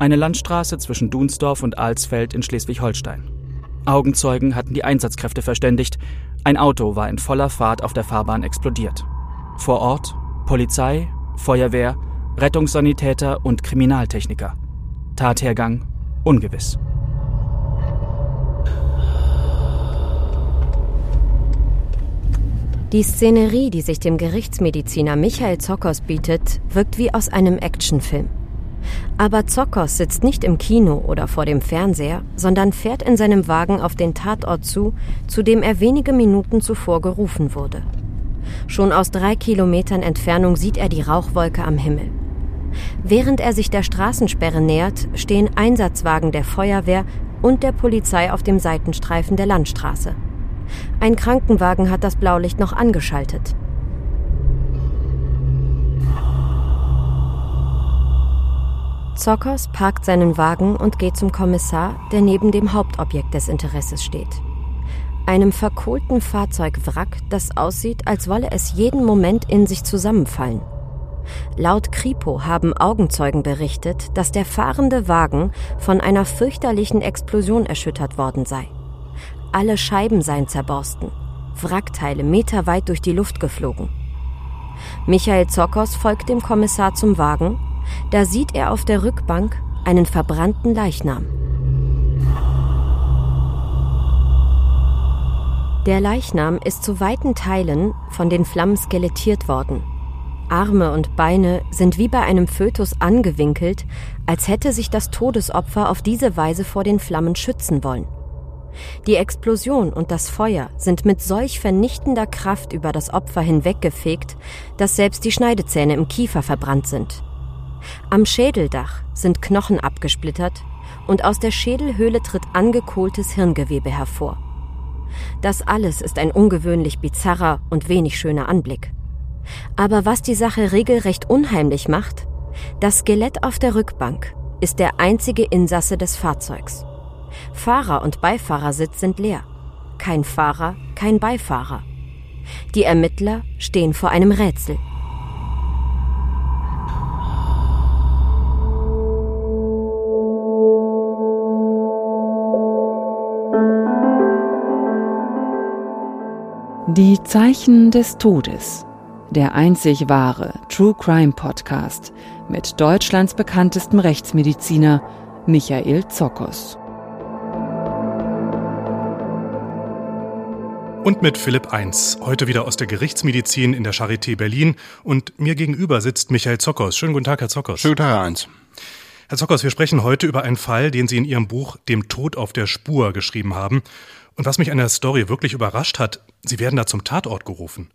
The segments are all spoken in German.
eine Landstraße zwischen Dunsdorf und Alsfeld in Schleswig-Holstein. Augenzeugen hatten die Einsatzkräfte verständigt. Ein Auto war in voller Fahrt auf der Fahrbahn explodiert. Vor Ort Polizei, Feuerwehr, Rettungssanitäter und Kriminaltechniker. Tathergang ungewiss. Die Szenerie, die sich dem Gerichtsmediziner Michael Zockers bietet, wirkt wie aus einem Actionfilm. Aber Zokos sitzt nicht im Kino oder vor dem Fernseher, sondern fährt in seinem Wagen auf den Tatort zu, zu dem er wenige Minuten zuvor gerufen wurde. Schon aus drei Kilometern Entfernung sieht er die Rauchwolke am Himmel. Während er sich der Straßensperre nähert, stehen Einsatzwagen der Feuerwehr und der Polizei auf dem Seitenstreifen der Landstraße. Ein Krankenwagen hat das Blaulicht noch angeschaltet. Zockers parkt seinen Wagen und geht zum Kommissar, der neben dem Hauptobjekt des Interesses steht. Einem verkohlten Fahrzeugwrack, das aussieht, als wolle es jeden Moment in sich zusammenfallen. Laut Kripo haben Augenzeugen berichtet, dass der fahrende Wagen von einer fürchterlichen Explosion erschüttert worden sei. Alle Scheiben seien zerborsten, Wrackteile meterweit durch die Luft geflogen. Michael Zockers folgt dem Kommissar zum Wagen da sieht er auf der Rückbank einen verbrannten Leichnam. Der Leichnam ist zu weiten Teilen von den Flammen skelettiert worden. Arme und Beine sind wie bei einem Fötus angewinkelt, als hätte sich das Todesopfer auf diese Weise vor den Flammen schützen wollen. Die Explosion und das Feuer sind mit solch vernichtender Kraft über das Opfer hinweggefegt, dass selbst die Schneidezähne im Kiefer verbrannt sind. Am Schädeldach sind Knochen abgesplittert und aus der Schädelhöhle tritt angekohltes Hirngewebe hervor. Das alles ist ein ungewöhnlich bizarrer und wenig schöner Anblick. Aber was die Sache regelrecht unheimlich macht, das Skelett auf der Rückbank ist der einzige Insasse des Fahrzeugs. Fahrer und Beifahrersitz sind leer. Kein Fahrer, kein Beifahrer. Die Ermittler stehen vor einem Rätsel. Die Zeichen des Todes. Der einzig wahre True Crime Podcast mit Deutschlands bekanntestem Rechtsmediziner Michael Zokos. Und mit Philipp 1, heute wieder aus der Gerichtsmedizin in der Charité Berlin. Und mir gegenüber sitzt Michael Zokos. Schönen guten Tag, Herr Zokos. Schönen guten Tag, Herr 1. Herr Zokos, wir sprechen heute über einen Fall, den Sie in Ihrem Buch Dem Tod auf der Spur geschrieben haben. Und was mich an der Story wirklich überrascht hat, sie werden da zum Tatort gerufen.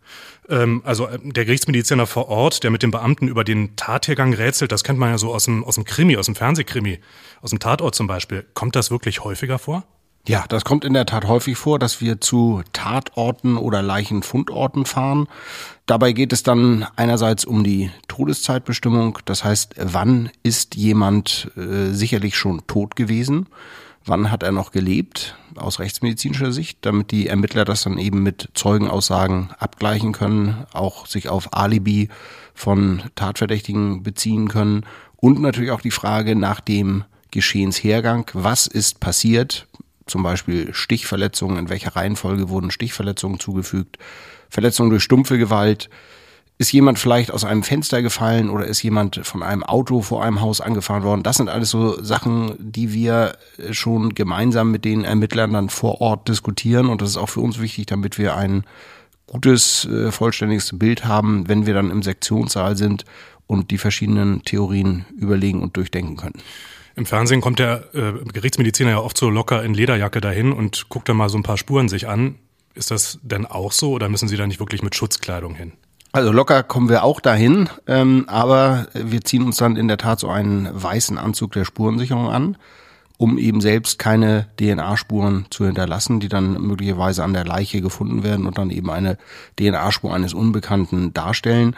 Ähm, also äh, der Gerichtsmediziner vor Ort, der mit dem Beamten über den Tathergang rätselt, das kennt man ja so aus dem, aus dem Krimi, aus dem Fernsehkrimi, aus dem Tatort zum Beispiel. Kommt das wirklich häufiger vor? Ja, das kommt in der Tat häufig vor, dass wir zu Tatorten oder Leichenfundorten fahren. Dabei geht es dann einerseits um die Todeszeitbestimmung, das heißt, wann ist jemand äh, sicherlich schon tot gewesen? wann hat er noch gelebt, aus rechtsmedizinischer Sicht, damit die Ermittler das dann eben mit Zeugenaussagen abgleichen können, auch sich auf Alibi von Tatverdächtigen beziehen können und natürlich auch die Frage nach dem Geschehenshergang, was ist passiert, zum Beispiel Stichverletzungen, in welcher Reihenfolge wurden Stichverletzungen zugefügt, Verletzungen durch stumpfe Gewalt, ist jemand vielleicht aus einem Fenster gefallen oder ist jemand von einem Auto vor einem Haus angefahren worden? Das sind alles so Sachen, die wir schon gemeinsam mit den Ermittlern dann vor Ort diskutieren und das ist auch für uns wichtig, damit wir ein gutes, äh, vollständiges Bild haben, wenn wir dann im Sektionssaal sind und die verschiedenen Theorien überlegen und durchdenken können. Im Fernsehen kommt der äh, Gerichtsmediziner ja oft so locker in Lederjacke dahin und guckt dann mal so ein paar Spuren sich an. Ist das denn auch so oder müssen Sie da nicht wirklich mit Schutzkleidung hin? Also locker kommen wir auch dahin, ähm, aber wir ziehen uns dann in der Tat so einen weißen Anzug der Spurensicherung an, um eben selbst keine DNA-Spuren zu hinterlassen, die dann möglicherweise an der Leiche gefunden werden und dann eben eine DNA-Spur eines Unbekannten darstellen.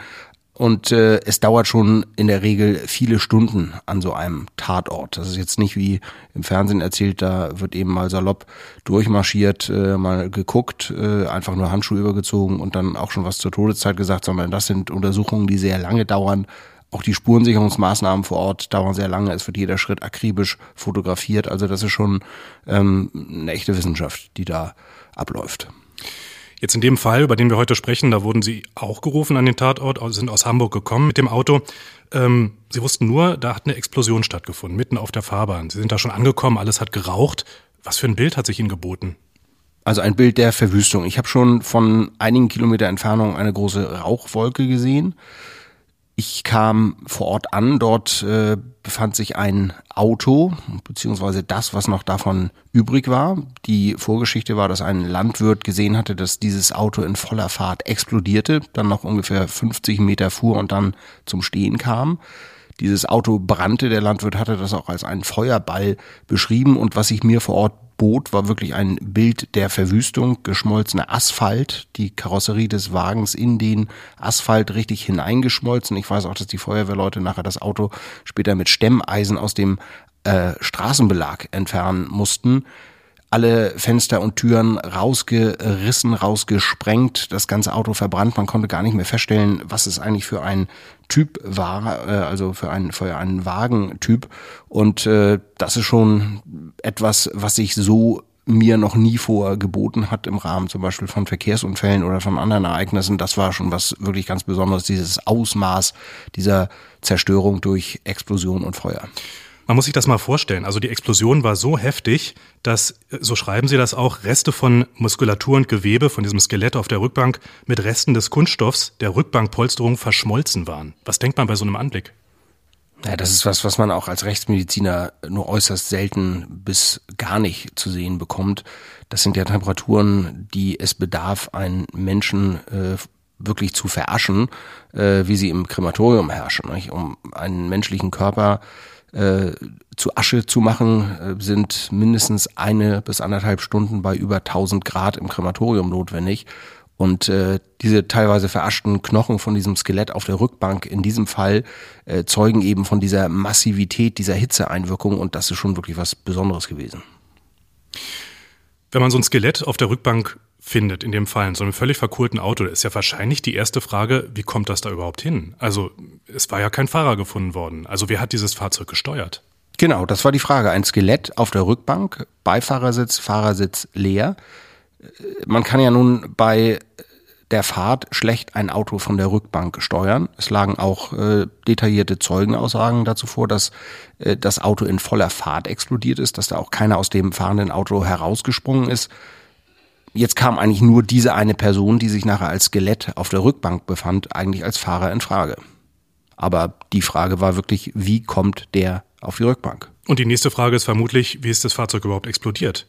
Und äh, es dauert schon in der Regel viele Stunden an so einem Tatort. Das ist jetzt nicht wie im Fernsehen erzählt, da wird eben mal salopp durchmarschiert, äh, mal geguckt, äh, einfach nur Handschuhe übergezogen und dann auch schon was zur Todeszeit gesagt, sondern das sind Untersuchungen, die sehr lange dauern. Auch die Spurensicherungsmaßnahmen vor Ort dauern sehr lange. Es wird jeder Schritt akribisch fotografiert. Also das ist schon ähm, eine echte Wissenschaft, die da abläuft. Jetzt in dem Fall, über den wir heute sprechen, da wurden Sie auch gerufen an den Tatort, sind aus Hamburg gekommen mit dem Auto. Ähm, Sie wussten nur, da hat eine Explosion stattgefunden, mitten auf der Fahrbahn. Sie sind da schon angekommen, alles hat geraucht. Was für ein Bild hat sich Ihnen geboten? Also ein Bild der Verwüstung. Ich habe schon von einigen Kilometer Entfernung eine große Rauchwolke gesehen. Ich kam vor Ort an, dort äh, befand sich ein Auto, beziehungsweise das, was noch davon übrig war. Die Vorgeschichte war, dass ein Landwirt gesehen hatte, dass dieses Auto in voller Fahrt explodierte, dann noch ungefähr 50 Meter fuhr und dann zum Stehen kam. Dieses Auto brannte, der Landwirt hatte das auch als einen Feuerball beschrieben und was ich mir vor Ort bot, war wirklich ein Bild der Verwüstung, geschmolzener Asphalt, die Karosserie des Wagens in den Asphalt richtig hineingeschmolzen. Ich weiß auch, dass die Feuerwehrleute nachher das Auto später mit Stemmeisen aus dem äh, Straßenbelag entfernen mussten alle Fenster und Türen rausgerissen, rausgesprengt, das ganze Auto verbrannt. Man konnte gar nicht mehr feststellen, was es eigentlich für ein Typ war, äh, also für einen, für einen Wagentyp. Und äh, das ist schon etwas, was sich so mir noch nie vorher geboten hat im Rahmen zum Beispiel von Verkehrsunfällen oder von anderen Ereignissen. Das war schon was wirklich ganz Besonderes, dieses Ausmaß dieser Zerstörung durch Explosion und Feuer. Man muss sich das mal vorstellen. Also die Explosion war so heftig, dass, so schreiben Sie das auch, Reste von Muskulatur und Gewebe von diesem Skelett auf der Rückbank mit Resten des Kunststoffs der Rückbankpolsterung verschmolzen waren. Was denkt man bei so einem Anblick? Ja, das ist was, was man auch als Rechtsmediziner nur äußerst selten bis gar nicht zu sehen bekommt. Das sind ja Temperaturen, die es bedarf, einen Menschen äh, wirklich zu veraschen, äh, wie sie im Krematorium herrschen. Nicht? Um einen menschlichen Körper äh, zu Asche zu machen, äh, sind mindestens eine bis anderthalb Stunden bei über 1000 Grad im Krematorium notwendig. Und äh, diese teilweise veraschten Knochen von diesem Skelett auf der Rückbank in diesem Fall äh, zeugen eben von dieser Massivität, dieser Hitzeeinwirkung und das ist schon wirklich was Besonderes gewesen. Wenn man so ein Skelett auf der Rückbank findet, in dem Fall, in so einem völlig verkohlten Auto, ist ja wahrscheinlich die erste Frage, wie kommt das da überhaupt hin? Also, es war ja kein Fahrer gefunden worden. Also, wer hat dieses Fahrzeug gesteuert? Genau, das war die Frage. Ein Skelett auf der Rückbank, Beifahrersitz, Fahrersitz leer. Man kann ja nun bei der Fahrt schlecht ein Auto von der Rückbank steuern. Es lagen auch äh, detaillierte Zeugenaussagen dazu vor, dass äh, das Auto in voller Fahrt explodiert ist, dass da auch keiner aus dem fahrenden Auto herausgesprungen ist. Jetzt kam eigentlich nur diese eine Person, die sich nachher als Skelett auf der Rückbank befand, eigentlich als Fahrer in Frage. Aber die Frage war wirklich, wie kommt der auf die Rückbank? Und die nächste Frage ist vermutlich, wie ist das Fahrzeug überhaupt explodiert?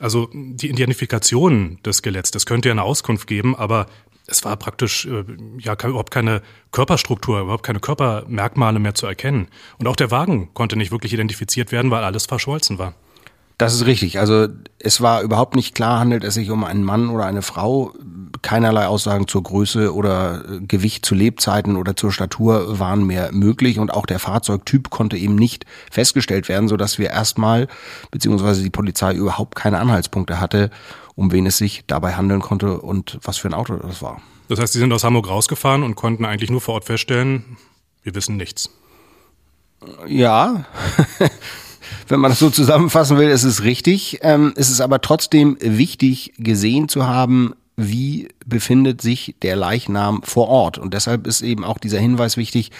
Also die Identifikation des Skeletts, das könnte ja eine Auskunft geben, aber es war praktisch äh, ja überhaupt keine Körperstruktur, überhaupt keine Körpermerkmale mehr zu erkennen. Und auch der Wagen konnte nicht wirklich identifiziert werden, weil alles verschmolzen war. Das ist richtig. Also es war überhaupt nicht klar, handelt es sich um einen Mann oder eine Frau. Keinerlei Aussagen zur Größe oder Gewicht zu Lebzeiten oder zur Statur waren mehr möglich und auch der Fahrzeugtyp konnte eben nicht festgestellt werden, sodass wir erstmal, beziehungsweise die Polizei überhaupt keine Anhaltspunkte hatte, um wen es sich dabei handeln konnte und was für ein Auto das war. Das heißt, Sie sind aus Hamburg rausgefahren und konnten eigentlich nur vor Ort feststellen, wir wissen nichts. Ja, wenn man das so zusammenfassen will, ist es richtig. Ähm, es ist aber trotzdem wichtig gesehen zu haben, wie befindet sich der Leichnam vor Ort. Und deshalb ist eben auch dieser Hinweis wichtig,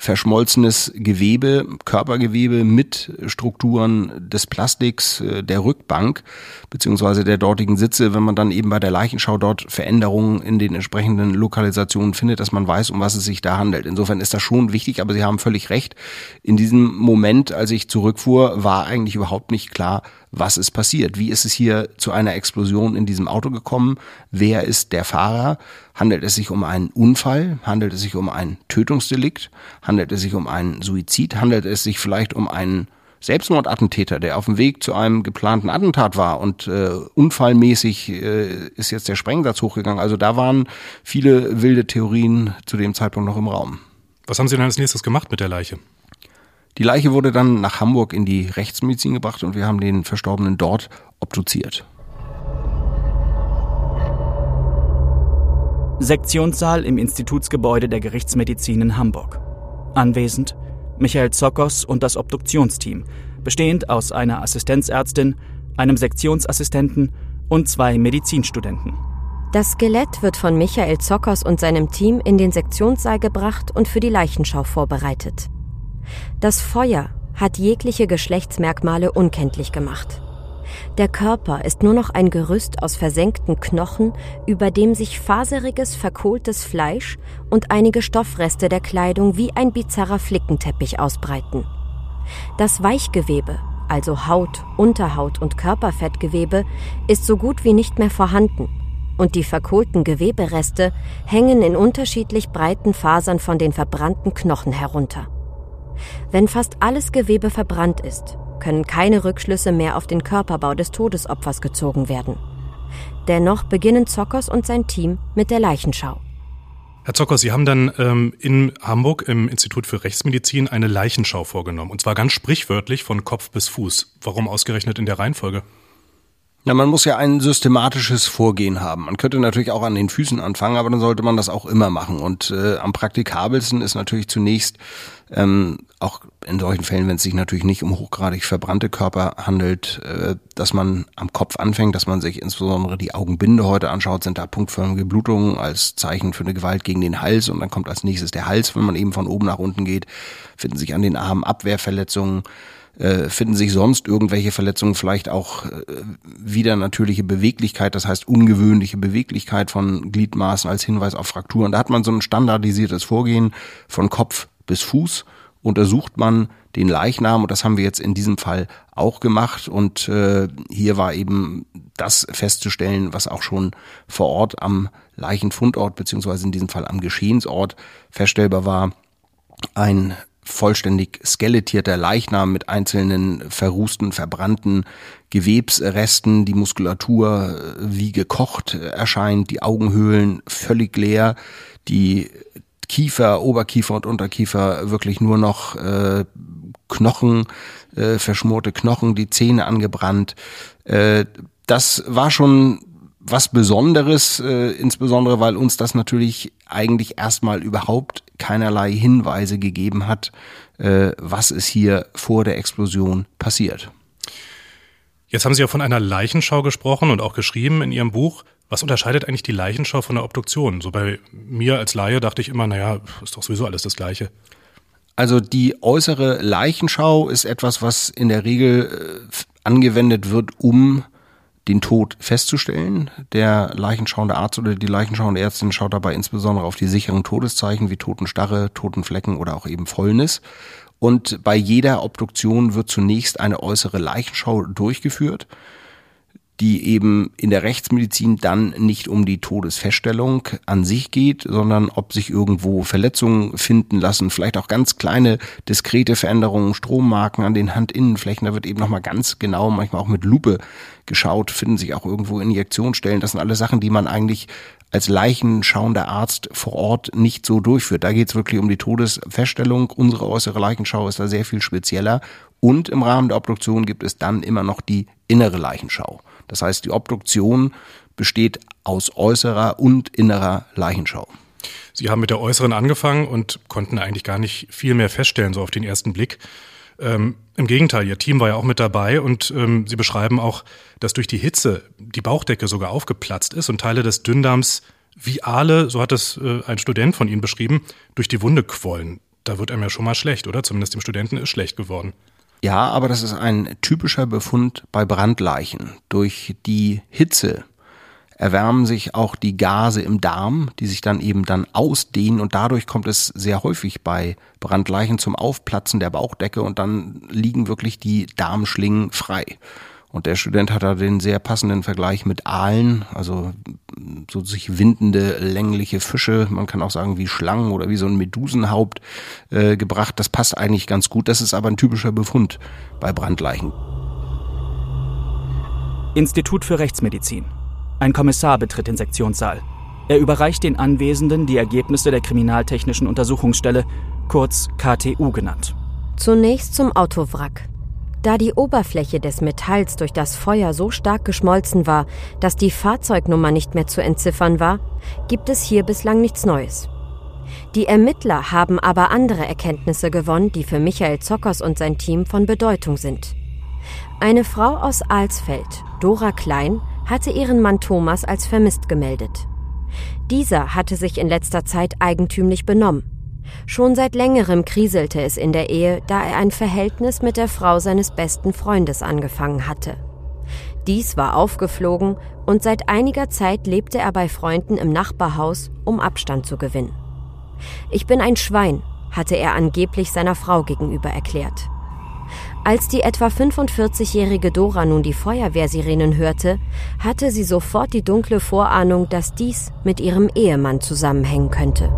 verschmolzenes Gewebe, Körpergewebe mit Strukturen des Plastiks äh, der Rückbank beziehungsweise der dortigen Sitze, wenn man dann eben bei der Leichenschau dort Veränderungen in den entsprechenden Lokalisationen findet, dass man weiß, um was es sich da handelt. Insofern ist das schon wichtig, aber Sie haben völlig recht. In diesem Moment, als ich zurückfuhr, war eigentlich überhaupt nicht klar, was ist passiert? Wie ist es hier zu einer Explosion in diesem Auto gekommen? Wer ist der Fahrer? Handelt es sich um einen Unfall? Handelt es sich um ein Tötungsdelikt? Handelt es sich um einen Suizid? Handelt es sich vielleicht um einen Selbstmordattentäter, der auf dem Weg zu einem geplanten Attentat war und äh, unfallmäßig äh, ist jetzt der Sprengsatz hochgegangen. Also da waren viele wilde Theorien zu dem Zeitpunkt noch im Raum. Was haben Sie dann als nächstes gemacht mit der Leiche? Die Leiche wurde dann nach Hamburg in die Rechtsmedizin gebracht und wir haben den Verstorbenen dort obduziert. Sektionssaal im Institutsgebäude der Gerichtsmedizin in Hamburg. Anwesend Michael Zokos und das Obduktionsteam, bestehend aus einer Assistenzärztin, einem Sektionsassistenten und zwei Medizinstudenten. Das Skelett wird von Michael Zokos und seinem Team in den Sektionssaal gebracht und für die Leichenschau vorbereitet. Das Feuer hat jegliche Geschlechtsmerkmale unkenntlich gemacht. Der Körper ist nur noch ein Gerüst aus versenkten Knochen, über dem sich faseriges, verkohltes Fleisch und einige Stoffreste der Kleidung wie ein bizarrer Flickenteppich ausbreiten. Das Weichgewebe, also Haut, Unterhaut und Körperfettgewebe, ist so gut wie nicht mehr vorhanden und die verkohlten Gewebereste hängen in unterschiedlich breiten Fasern von den verbrannten Knochen herunter. Wenn fast alles Gewebe verbrannt ist, können keine Rückschlüsse mehr auf den Körperbau des Todesopfers gezogen werden. Dennoch beginnen Zockers und sein Team mit der Leichenschau. Herr Zockers, Sie haben dann ähm, in Hamburg im Institut für Rechtsmedizin eine Leichenschau vorgenommen. Und zwar ganz sprichwörtlich von Kopf bis Fuß. Warum ausgerechnet in der Reihenfolge? Ja, man muss ja ein systematisches Vorgehen haben. Man könnte natürlich auch an den Füßen anfangen, aber dann sollte man das auch immer machen. Und äh, am praktikabelsten ist natürlich zunächst ähm, auch in solchen Fällen, wenn es sich natürlich nicht um hochgradig verbrannte Körper handelt, äh, dass man am Kopf anfängt, dass man sich insbesondere die Augenbinde heute anschaut, sind da punktförmige Blutungen als Zeichen für eine Gewalt gegen den Hals und dann kommt als nächstes der Hals, wenn man eben von oben nach unten geht, finden sich an den Armen Abwehrverletzungen äh, finden sich sonst irgendwelche Verletzungen, vielleicht auch äh, wieder natürliche Beweglichkeit, das heißt ungewöhnliche Beweglichkeit von Gliedmaßen als Hinweis auf Frakturen. Da hat man so ein standardisiertes Vorgehen von Kopf bis Fuß. Untersucht man den Leichnam und das haben wir jetzt in diesem Fall auch gemacht und äh, hier war eben das festzustellen, was auch schon vor Ort am Leichenfundort beziehungsweise in diesem Fall am Geschehensort feststellbar war. Ein vollständig skelettierter Leichnam mit einzelnen verrußten, verbrannten Gewebsresten, die Muskulatur äh, wie gekocht erscheint, die Augenhöhlen völlig leer, die Kiefer, Oberkiefer und Unterkiefer wirklich nur noch äh, Knochen, äh, verschmorte Knochen, die Zähne angebrannt. Äh, das war schon was Besonderes, äh, insbesondere weil uns das natürlich eigentlich erstmal überhaupt keinerlei Hinweise gegeben hat, äh, was ist hier vor der Explosion passiert. Jetzt haben Sie ja von einer Leichenschau gesprochen und auch geschrieben in Ihrem Buch. Was unterscheidet eigentlich die Leichenschau von der Obduktion? So bei mir als Laie dachte ich immer, naja, ist doch sowieso alles das Gleiche. Also die äußere Leichenschau ist etwas, was in der Regel äh, angewendet wird, um den Tod festzustellen. Der leichenschauende Arzt oder die leichenschauende Ärztin schaut dabei insbesondere auf die sicheren Todeszeichen wie Totenstarre, Totenflecken oder auch eben Fäulnis. Und bei jeder Obduktion wird zunächst eine äußere Leichenschau durchgeführt die eben in der Rechtsmedizin dann nicht um die Todesfeststellung an sich geht, sondern ob sich irgendwo Verletzungen finden lassen, vielleicht auch ganz kleine diskrete Veränderungen, Strommarken an den Handinnenflächen, da wird eben nochmal ganz genau, manchmal auch mit Lupe geschaut, finden sich auch irgendwo Injektionsstellen. Das sind alle Sachen, die man eigentlich als leichenschauender Arzt vor Ort nicht so durchführt. Da geht es wirklich um die Todesfeststellung. Unsere äußere Leichenschau ist da sehr viel spezieller. Und im Rahmen der Obduktion gibt es dann immer noch die innere Leichenschau. Das heißt, die Obduktion besteht aus äußerer und innerer Leichenschau. Sie haben mit der äußeren angefangen und konnten eigentlich gar nicht viel mehr feststellen, so auf den ersten Blick. Ähm, Im Gegenteil, ihr Team war ja auch mit dabei und ähm, sie beschreiben auch, dass durch die Hitze die Bauchdecke sogar aufgeplatzt ist und Teile des Dünndarms wie Aale, so hat es äh, ein Student von Ihnen beschrieben, durch die Wunde quollen. Da wird einem ja schon mal schlecht, oder? Zumindest dem Studenten ist schlecht geworden. Ja, aber das ist ein typischer Befund bei Brandleichen. Durch die Hitze erwärmen sich auch die Gase im Darm, die sich dann eben dann ausdehnen und dadurch kommt es sehr häufig bei Brandleichen zum Aufplatzen der Bauchdecke und dann liegen wirklich die Darmschlingen frei. Und der Student hat da den sehr passenden Vergleich mit Aalen, also so sich windende, längliche Fische, man kann auch sagen wie Schlangen oder wie so ein Medusenhaupt äh, gebracht. Das passt eigentlich ganz gut. Das ist aber ein typischer Befund bei Brandleichen. Institut für Rechtsmedizin. Ein Kommissar betritt den Sektionssaal. Er überreicht den Anwesenden die Ergebnisse der Kriminaltechnischen Untersuchungsstelle, kurz KTU genannt. Zunächst zum Autowrack. Da die Oberfläche des Metalls durch das Feuer so stark geschmolzen war, dass die Fahrzeugnummer nicht mehr zu entziffern war, gibt es hier bislang nichts Neues. Die Ermittler haben aber andere Erkenntnisse gewonnen, die für Michael Zockers und sein Team von Bedeutung sind. Eine Frau aus Alsfeld, Dora Klein, hatte ihren Mann Thomas als vermisst gemeldet. Dieser hatte sich in letzter Zeit eigentümlich benommen. Schon seit längerem kriselte es in der Ehe, da er ein Verhältnis mit der Frau seines besten Freundes angefangen hatte. Dies war aufgeflogen und seit einiger Zeit lebte er bei Freunden im Nachbarhaus, um Abstand zu gewinnen. Ich bin ein Schwein, hatte er angeblich seiner Frau gegenüber erklärt. Als die etwa 45-jährige Dora nun die Feuerwehrsirenen hörte, hatte sie sofort die dunkle Vorahnung, dass dies mit ihrem Ehemann zusammenhängen könnte.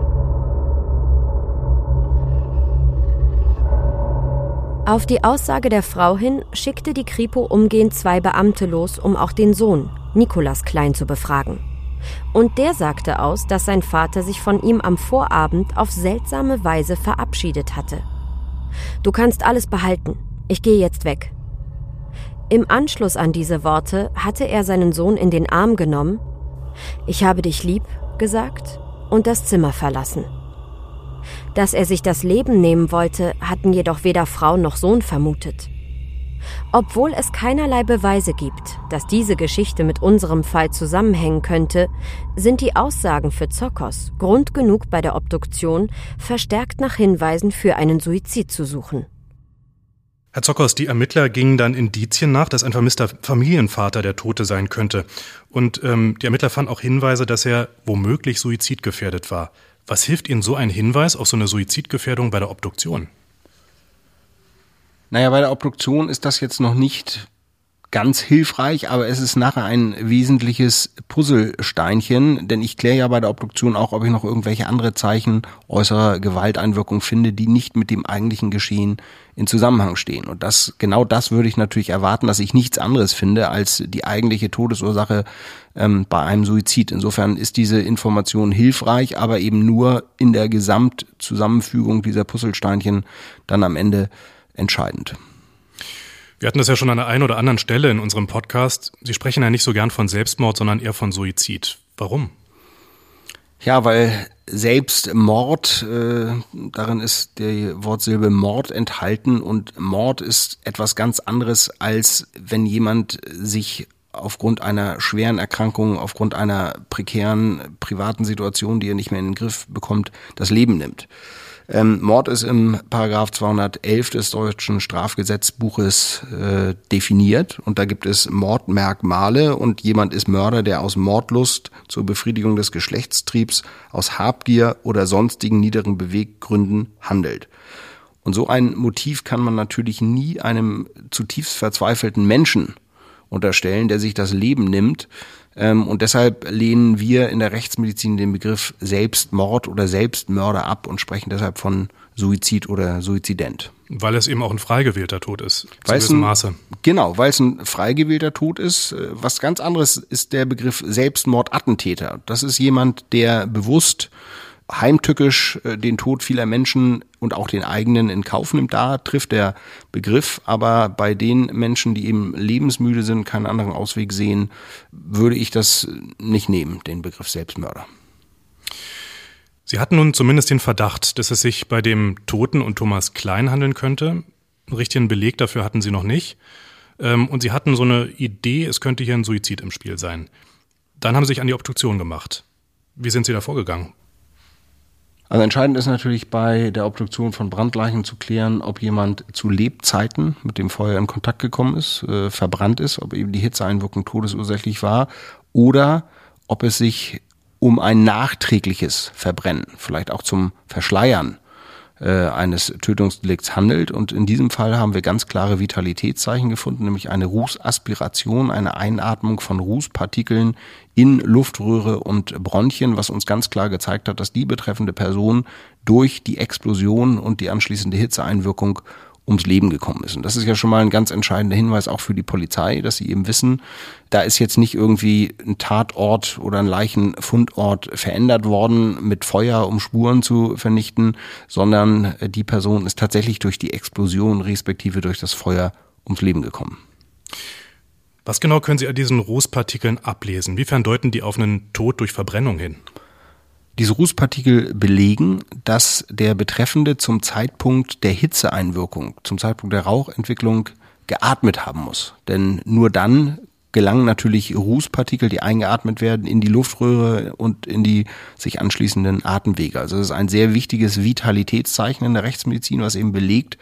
Auf die Aussage der Frau hin schickte die Kripo umgehend zwei Beamte los, um auch den Sohn, Nikolas Klein, zu befragen. Und der sagte aus, dass sein Vater sich von ihm am Vorabend auf seltsame Weise verabschiedet hatte. Du kannst alles behalten, ich gehe jetzt weg. Im Anschluss an diese Worte hatte er seinen Sohn in den Arm genommen, ich habe dich lieb gesagt und das Zimmer verlassen. Dass er sich das Leben nehmen wollte, hatten jedoch weder Frau noch Sohn vermutet. Obwohl es keinerlei Beweise gibt, dass diese Geschichte mit unserem Fall zusammenhängen könnte, sind die Aussagen für Zokos Grund genug bei der Obduktion, verstärkt nach Hinweisen für einen Suizid zu suchen. Herr Zockers, die Ermittler gingen dann Indizien nach, dass ein vermisster Familienvater der Tote sein könnte. Und ähm, die Ermittler fanden auch Hinweise, dass er womöglich suizidgefährdet war. Was hilft Ihnen so ein Hinweis auf so eine Suizidgefährdung bei der Obduktion? Naja, bei der Obduktion ist das jetzt noch nicht ganz hilfreich, aber es ist nachher ein wesentliches Puzzlesteinchen, denn ich kläre ja bei der Obduktion auch, ob ich noch irgendwelche andere Zeichen äußerer Gewalteinwirkung finde, die nicht mit dem eigentlichen Geschehen in Zusammenhang stehen. Und das, genau das würde ich natürlich erwarten, dass ich nichts anderes finde als die eigentliche Todesursache ähm, bei einem Suizid. Insofern ist diese Information hilfreich, aber eben nur in der Gesamtzusammenfügung dieser Puzzlesteinchen dann am Ende entscheidend. Wir hatten das ja schon an der einen oder anderen Stelle in unserem Podcast. Sie sprechen ja nicht so gern von Selbstmord, sondern eher von Suizid. Warum? Ja, weil Selbstmord, äh, darin ist die Wortsilbe Mord enthalten und Mord ist etwas ganz anderes, als wenn jemand sich aufgrund einer schweren Erkrankung, aufgrund einer prekären privaten Situation, die er nicht mehr in den Griff bekommt, das Leben nimmt. Ähm, Mord ist im Paragraph 211 des deutschen Strafgesetzbuches äh, definiert. Und da gibt es Mordmerkmale. Und jemand ist Mörder, der aus Mordlust zur Befriedigung des Geschlechtstriebs, aus Habgier oder sonstigen niederen Beweggründen handelt. Und so ein Motiv kann man natürlich nie einem zutiefst verzweifelten Menschen unterstellen, der sich das Leben nimmt, und deshalb lehnen wir in der Rechtsmedizin den Begriff Selbstmord oder Selbstmörder ab und sprechen deshalb von Suizid oder Suizident. Weil es eben auch ein frei gewählter Tod ist, zu gewissem Maße. Genau, weil es ein frei gewählter Tod ist. Äh, was ganz anderes ist der Begriff Selbstmordattentäter. Das ist jemand, der bewusst heimtückisch äh, den Tod vieler Menschen und auch den eigenen in Kauf nimmt. Da trifft der Begriff. Aber bei den Menschen, die eben lebensmüde sind, keinen anderen Ausweg sehen, würde ich das nicht nehmen, den Begriff Selbstmörder. Sie hatten nun zumindest den Verdacht, dass es sich bei dem Toten und Thomas Klein handeln könnte. einen richtigen Beleg dafür hatten sie noch nicht. Ähm, und sie hatten so eine Idee, es könnte hier ein Suizid im Spiel sein. Dann haben sie sich an die Obduktion gemacht. Wie sind Sie da vorgegangen? Also entscheidend ist natürlich bei der Obduktion von Brandleichen zu klären, ob jemand zu Lebzeiten mit dem Feuer in Kontakt gekommen ist, äh, verbrannt ist, ob eben die Hitzeeinwirkung todesursächlich war oder ob es sich um ein nachträgliches Verbrennen, vielleicht auch zum Verschleiern äh, eines Tötungsdelikts handelt. Und in diesem Fall haben wir ganz klare Vitalitätszeichen gefunden, nämlich eine Rußaspiration, eine Einatmung von Rußpartikeln in Luftröhre und Bronchien, was uns ganz klar gezeigt hat, dass die betreffende Person durch die Explosion und die anschließende Hitzeeinwirkung ums Leben gekommen ist. Und das ist ja schon mal ein ganz entscheidender Hinweis auch für die Polizei, dass sie eben wissen, da ist jetzt nicht irgendwie ein Tatort oder ein Leichenfundort verändert worden mit Feuer, um Spuren zu vernichten, sondern die Person ist tatsächlich durch die Explosion respektive durch das Feuer ums Leben gekommen. Was genau können Sie an diesen Rußpartikeln ablesen? Wiefern deuten die auf einen Tod durch Verbrennung hin? Diese Rußpartikel belegen, dass der Betreffende zum Zeitpunkt der Hitzeeinwirkung, zum Zeitpunkt der Rauchentwicklung geatmet haben muss. Denn nur dann gelangen natürlich Rußpartikel, die eingeatmet werden, in die Luftröhre und in die sich anschließenden Atemwege. Also das ist ein sehr wichtiges Vitalitätszeichen in der Rechtsmedizin, was eben belegt,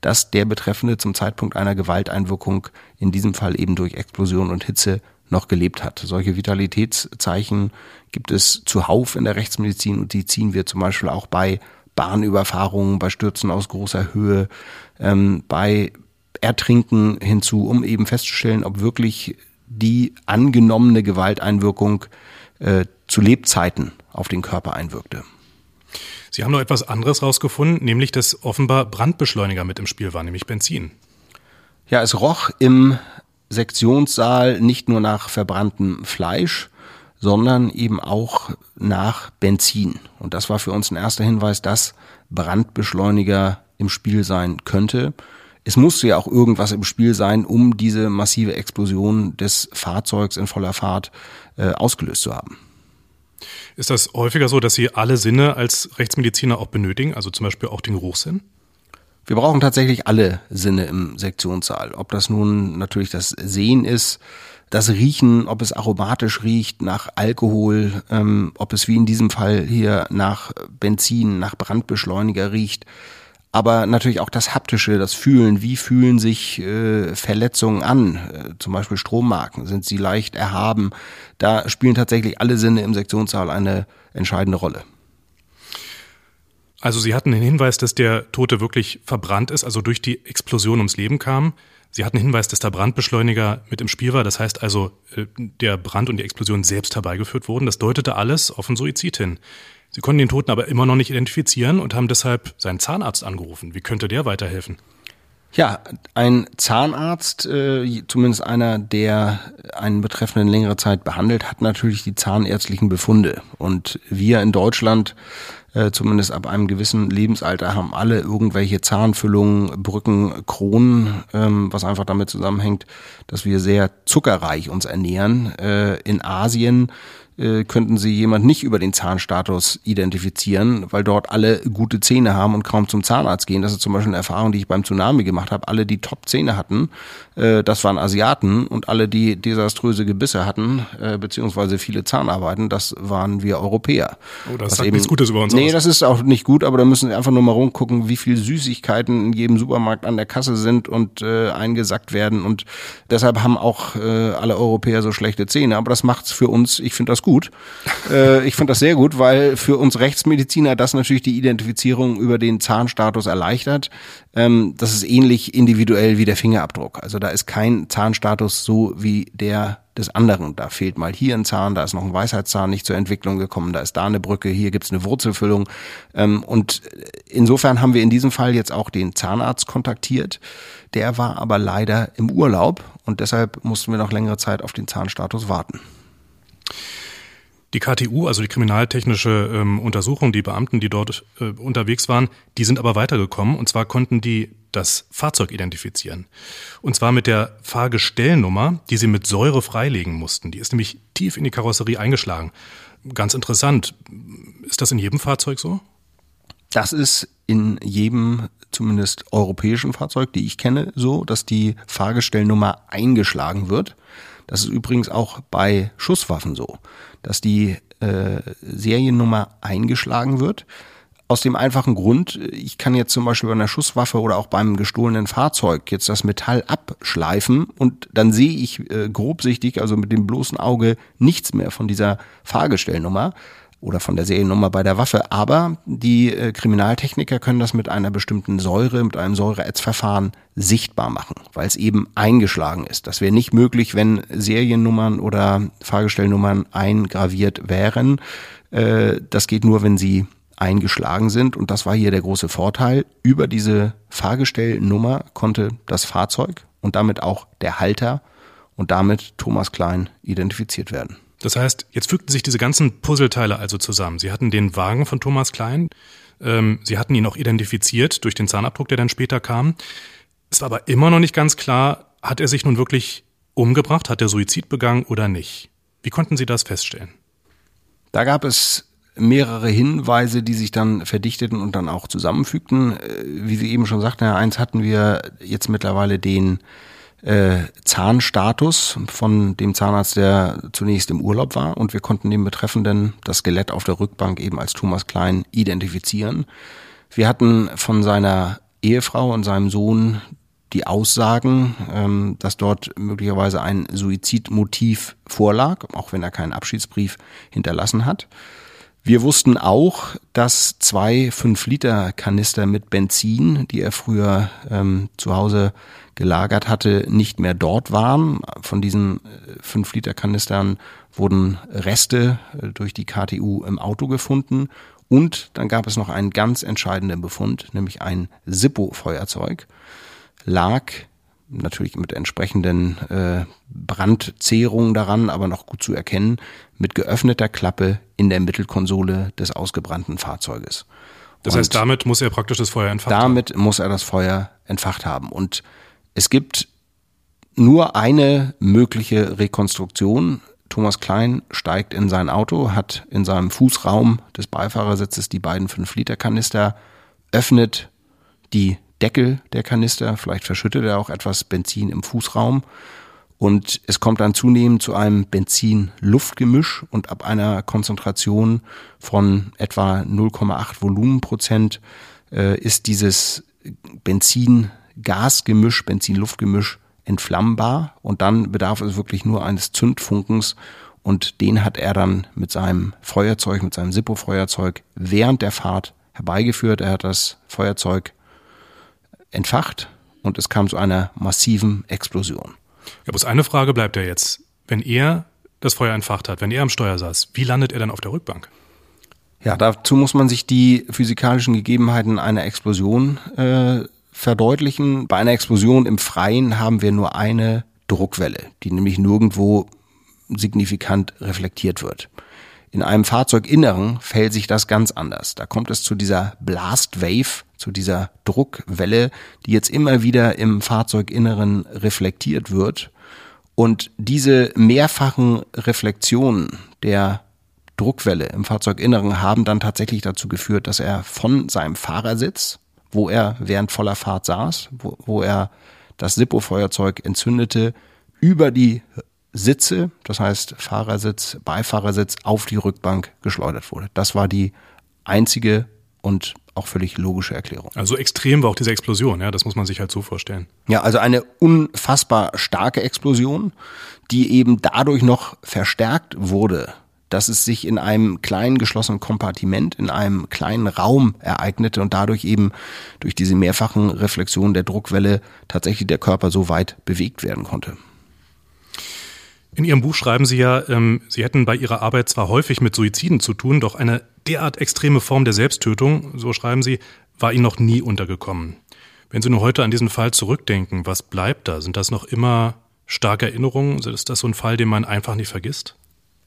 dass der Betreffende zum Zeitpunkt einer Gewalteinwirkung, in diesem Fall eben durch Explosion und Hitze, noch gelebt hat. Solche Vitalitätszeichen gibt es zuhauf in der Rechtsmedizin und die ziehen wir zum Beispiel auch bei Bahnüberfahrungen, bei Stürzen aus großer Höhe, ähm, bei Ertrinken hinzu, um eben festzustellen, ob wirklich die angenommene Gewalteinwirkung äh, zu Lebzeiten auf den Körper einwirkte. Sie haben noch etwas anderes rausgefunden, nämlich dass offenbar Brandbeschleuniger mit im Spiel waren, nämlich Benzin. Ja, es roch im Sektionssaal nicht nur nach verbranntem Fleisch, sondern eben auch nach Benzin. Und das war für uns ein erster Hinweis, dass Brandbeschleuniger im Spiel sein könnte. Es musste ja auch irgendwas im Spiel sein, um diese massive Explosion des Fahrzeugs in voller Fahrt äh, ausgelöst zu haben. Ist das häufiger so, dass Sie alle Sinne als Rechtsmediziner auch benötigen, also zum Beispiel auch den Geruchssinn? Wir brauchen tatsächlich alle Sinne im Sektionssaal. Ob das nun natürlich das Sehen ist, das Riechen, ob es aromatisch riecht nach Alkohol, ähm, ob es wie in diesem Fall hier nach Benzin, nach Brandbeschleuniger riecht. Aber natürlich auch das Haptische, das Fühlen. Wie fühlen sich äh, Verletzungen an? Äh, zum Beispiel Strommarken. Sind sie leicht erhaben? Da spielen tatsächlich alle Sinne im Sektionssaal eine entscheidende Rolle. Also Sie hatten den Hinweis, dass der Tote wirklich verbrannt ist, also durch die Explosion ums Leben kam. Sie hatten den Hinweis, dass der Brandbeschleuniger mit im Spiel war. Das heißt also, äh, der Brand und die Explosion selbst herbeigeführt wurden. Das deutete alles auf einen Suizid hin. Sie konnten den Toten aber immer noch nicht identifizieren und haben deshalb seinen Zahnarzt angerufen. Wie könnte der weiterhelfen? Ja, ein Zahnarzt, äh, zumindest einer, der einen Betreffenden längere Zeit behandelt, hat natürlich die zahnärztlichen Befunde. Und wir in Deutschland äh, zumindest ab einem gewissen Lebensalter haben alle irgendwelche Zahnfüllungen, Brücken, Kronen, ähm, was einfach damit zusammenhängt, dass wir sehr zuckerreich uns ernähren. Äh, in Asien äh, könnten Sie jemand nicht über den Zahnstatus identifizieren, weil dort alle gute Zähne haben und kaum zum Zahnarzt gehen. Das ist zum Beispiel eine Erfahrung, die ich beim Tsunami gemacht habe. Alle, die Top-Zähne hatten, äh, das waren Asiaten und alle, die desaströse Gebisse hatten, äh, beziehungsweise viele Zahnarbeiten, das waren wir Europäer. Oh, das sagt eben, nichts Gutes über uns Nee, aus. das ist auch nicht gut, aber da müssen Sie einfach nur mal rumgucken, wie viel Süßigkeiten in jedem Supermarkt an der Kasse sind und äh, eingesackt werden und deshalb haben auch äh, alle Europäer so schlechte Zähne. Aber das macht's für uns, ich finde das gut. Äh, ich finde das sehr gut, weil für uns Rechtsmediziner das natürlich die Identifizierung über den Zahnstatus erleichtert. Ähm, das ist ähnlich individuell wie der Fingerabdruck. Also da ist kein Zahnstatus so wie der des anderen. Da fehlt mal hier ein Zahn, da ist noch ein Weisheitszahn nicht zur Entwicklung gekommen, da ist da eine Brücke, hier gibt's eine Wurzelfüllung. Ähm, und insofern haben wir in diesem Fall jetzt auch den Zahnarzt kontaktiert. Der war aber leider im Urlaub und deshalb mussten wir noch längere Zeit auf den Zahnstatus warten. Die KTU, also die kriminaltechnische ähm, Untersuchung, die Beamten, die dort äh, unterwegs waren, die sind aber weitergekommen und zwar konnten die das Fahrzeug identifizieren. Und zwar mit der Fahrgestellnummer, die sie mit Säure freilegen mussten. Die ist nämlich tief in die Karosserie eingeschlagen. Ganz interessant. Ist das in jedem Fahrzeug so? Das ist in jedem zumindest europäischen Fahrzeug, die ich kenne, so, dass die Fahrgestellnummer eingeschlagen wird. Das ist übrigens auch bei Schusswaffen so, dass die äh, Seriennummer eingeschlagen wird. Aus dem einfachen Grund, ich kann jetzt zum Beispiel bei einer Schusswaffe oder auch beim gestohlenen Fahrzeug jetzt das Metall abschleifen und dann sehe ich äh, grobsichtig, also mit dem bloßen Auge, nichts mehr von dieser Fahrgestellnummer oder von der Seriennummer bei der Waffe. Aber die äh, Kriminaltechniker können das mit einer bestimmten Säure, mit einem Säureätzverfahren sichtbar machen, weil es eben eingeschlagen ist. Das wäre nicht möglich, wenn Seriennummern oder Fahrgestellnummern eingraviert wären. Äh, das geht nur, wenn sie eingeschlagen sind. Und das war hier der große Vorteil. Über diese Fahrgestellnummer konnte das Fahrzeug und damit auch der Halter und damit Thomas Klein identifiziert werden. Das heißt, jetzt fügten sich diese ganzen Puzzleteile also zusammen. Sie hatten den Wagen von Thomas Klein, ähm, Sie hatten ihn auch identifiziert durch den Zahnabdruck, der dann später kam. Es war aber immer noch nicht ganz klar, hat er sich nun wirklich umgebracht, hat er Suizid begangen oder nicht. Wie konnten Sie das feststellen? Da gab es mehrere Hinweise, die sich dann verdichteten und dann auch zusammenfügten. Äh, wie Sie eben schon sagten, Herr Eins, hatten wir jetzt mittlerweile den äh, Zahnstatus von dem Zahnarzt, der zunächst im Urlaub war und wir konnten den Betreffenden das Skelett auf der Rückbank eben als Thomas Klein identifizieren. Wir hatten von seiner Ehefrau und seinem Sohn die Aussagen, ähm, dass dort möglicherweise ein Suizidmotiv vorlag, auch wenn er keinen Abschiedsbrief hinterlassen hat. Wir wussten auch, dass zwei 5-Liter-Kanister mit Benzin, die er früher ähm, zu Hause gelagert hatte, nicht mehr dort waren. Von diesen 5-Liter-Kanistern äh, wurden Reste äh, durch die KTU im Auto gefunden. Und dann gab es noch einen ganz entscheidenden Befund, nämlich ein Sippo-Feuerzeug, lag natürlich mit entsprechenden äh, Brandzehrungen daran, aber noch gut zu erkennen, mit geöffneter Klappe in der Mittelkonsole des ausgebrannten Fahrzeuges. Das Und heißt, damit muss er praktisch das Feuer entfacht damit haben? Damit muss er das Feuer entfacht haben. Und es gibt nur eine mögliche Rekonstruktion. Thomas Klein steigt in sein Auto, hat in seinem Fußraum des Beifahrersitzes die beiden 5-Liter-Kanister, öffnet die Deckel der Kanister, vielleicht verschüttet er auch etwas Benzin im Fußraum und es kommt dann zunehmend zu einem Benzin-Luftgemisch und ab einer Konzentration von etwa 0,8 Volumenprozent äh, ist dieses Benzin-Gasgemisch, Benzin-Luftgemisch entflammbar und dann bedarf es wirklich nur eines Zündfunkens und den hat er dann mit seinem Feuerzeug, mit seinem Sippo-Feuerzeug während der Fahrt herbeigeführt. Er hat das Feuerzeug entfacht und es kam zu einer massiven Explosion. Ja, bloß eine Frage bleibt ja jetzt. Wenn er das Feuer entfacht hat, wenn er am Steuer saß, wie landet er dann auf der Rückbank? Ja, dazu muss man sich die physikalischen Gegebenheiten einer Explosion äh, verdeutlichen. Bei einer Explosion im Freien haben wir nur eine Druckwelle, die nämlich nirgendwo signifikant reflektiert wird. In einem Fahrzeuginneren fällt sich das ganz anders. Da kommt es zu dieser Blast Wave, zu dieser Druckwelle, die jetzt immer wieder im Fahrzeuginneren reflektiert wird. Und diese mehrfachen Reflexionen der Druckwelle im Fahrzeuginneren haben dann tatsächlich dazu geführt, dass er von seinem Fahrersitz, wo er während voller Fahrt saß, wo, wo er das Sippo-Feuerzeug entzündete, über die Sitze, das heißt Fahrersitz, Beifahrersitz, auf die Rückbank geschleudert wurde. Das war die einzige und auch völlig logische Erklärung. Also extrem war auch diese Explosion, ja, das muss man sich halt so vorstellen. Ja, also eine unfassbar starke Explosion, die eben dadurch noch verstärkt wurde, dass es sich in einem kleinen geschlossenen Kompartiment, in einem kleinen Raum ereignete und dadurch eben durch diese mehrfachen Reflexionen der Druckwelle tatsächlich der Körper so weit bewegt werden konnte. In Ihrem Buch schreiben Sie ja, ähm, Sie hätten bei Ihrer Arbeit zwar häufig mit Suiziden zu tun, doch eine derart extreme Form der Selbsttötung, so schreiben Sie, war Ihnen noch nie untergekommen. Wenn Sie nur heute an diesen Fall zurückdenken, was bleibt da? Sind das noch immer starke Erinnerungen? Ist das so ein Fall, den man einfach nicht vergisst?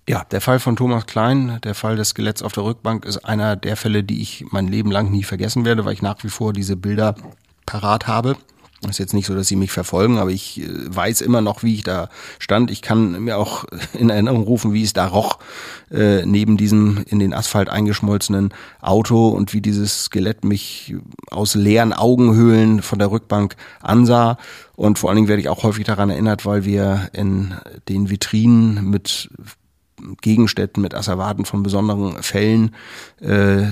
Ja, der Fall von Thomas Klein, der Fall des Skeletts auf der Rückbank, ist einer der Fälle, die ich mein Leben lang nie vergessen werde, weil ich nach wie vor diese Bilder parat habe. Es ist jetzt nicht so, dass sie mich verfolgen, aber ich äh, weiß immer noch, wie ich da stand. Ich kann mir auch in Erinnerung rufen, wie es da roch, äh, neben diesem in den Asphalt eingeschmolzenen Auto und wie dieses Skelett mich aus leeren Augenhöhlen von der Rückbank ansah. Und vor allen Dingen werde ich auch häufig daran erinnert, weil wir in den Vitrinen mit Gegenständen, mit Asservaten von besonderen Fällen äh,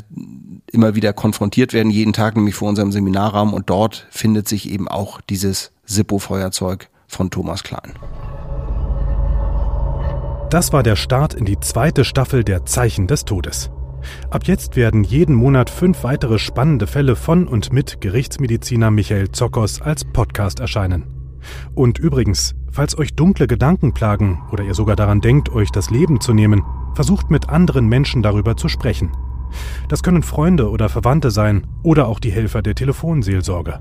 immer wieder konfrontiert werden, jeden Tag nämlich vor unserem Seminarraum und dort findet sich eben auch dieses Sippo-Feuerzeug von Thomas Klein. Das war der Start in die zweite Staffel der Zeichen des Todes. Ab jetzt werden jeden Monat fünf weitere spannende Fälle von und mit Gerichtsmediziner Michael Zokos als Podcast erscheinen. Und übrigens, falls euch dunkle Gedanken plagen oder ihr sogar daran denkt, euch das Leben zu nehmen, versucht mit anderen Menschen darüber zu sprechen. Das können Freunde oder Verwandte sein oder auch die Helfer der Telefonseelsorge.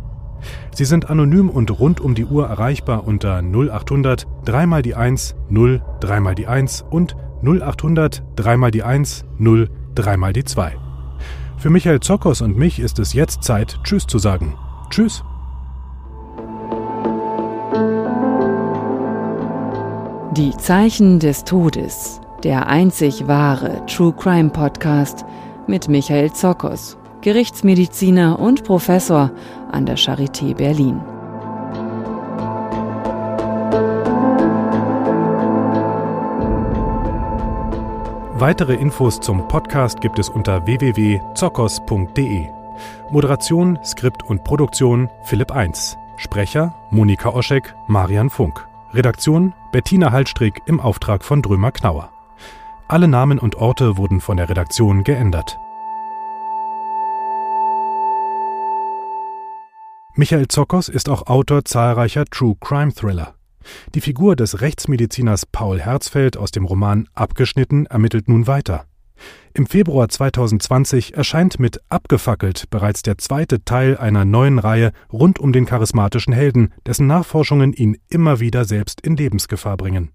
Sie sind anonym und rund um die Uhr erreichbar unter 0800 3 mal die 1 0 3 mal die 1 und 0800 3 mal die 1 0 3 mal die 2. Für Michael Zokos und mich ist es jetzt Zeit, Tschüss zu sagen. Tschüss. Die Zeichen des Todes, der einzig wahre True Crime Podcast mit Michael Zokos, Gerichtsmediziner und Professor an der Charité Berlin. Weitere Infos zum Podcast gibt es unter www.zokos.de. Moderation, Skript und Produktion Philipp 1. Sprecher Monika Oschek, Marian Funk. Redaktion Bettina Hallstrick im Auftrag von Drömer Knauer. Alle Namen und Orte wurden von der Redaktion geändert. Michael Zokos ist auch Autor zahlreicher True Crime Thriller. Die Figur des Rechtsmediziners Paul Herzfeld aus dem Roman Abgeschnitten ermittelt nun weiter. Im Februar 2020 erscheint mit Abgefackelt bereits der zweite Teil einer neuen Reihe rund um den charismatischen Helden, dessen Nachforschungen ihn immer wieder selbst in Lebensgefahr bringen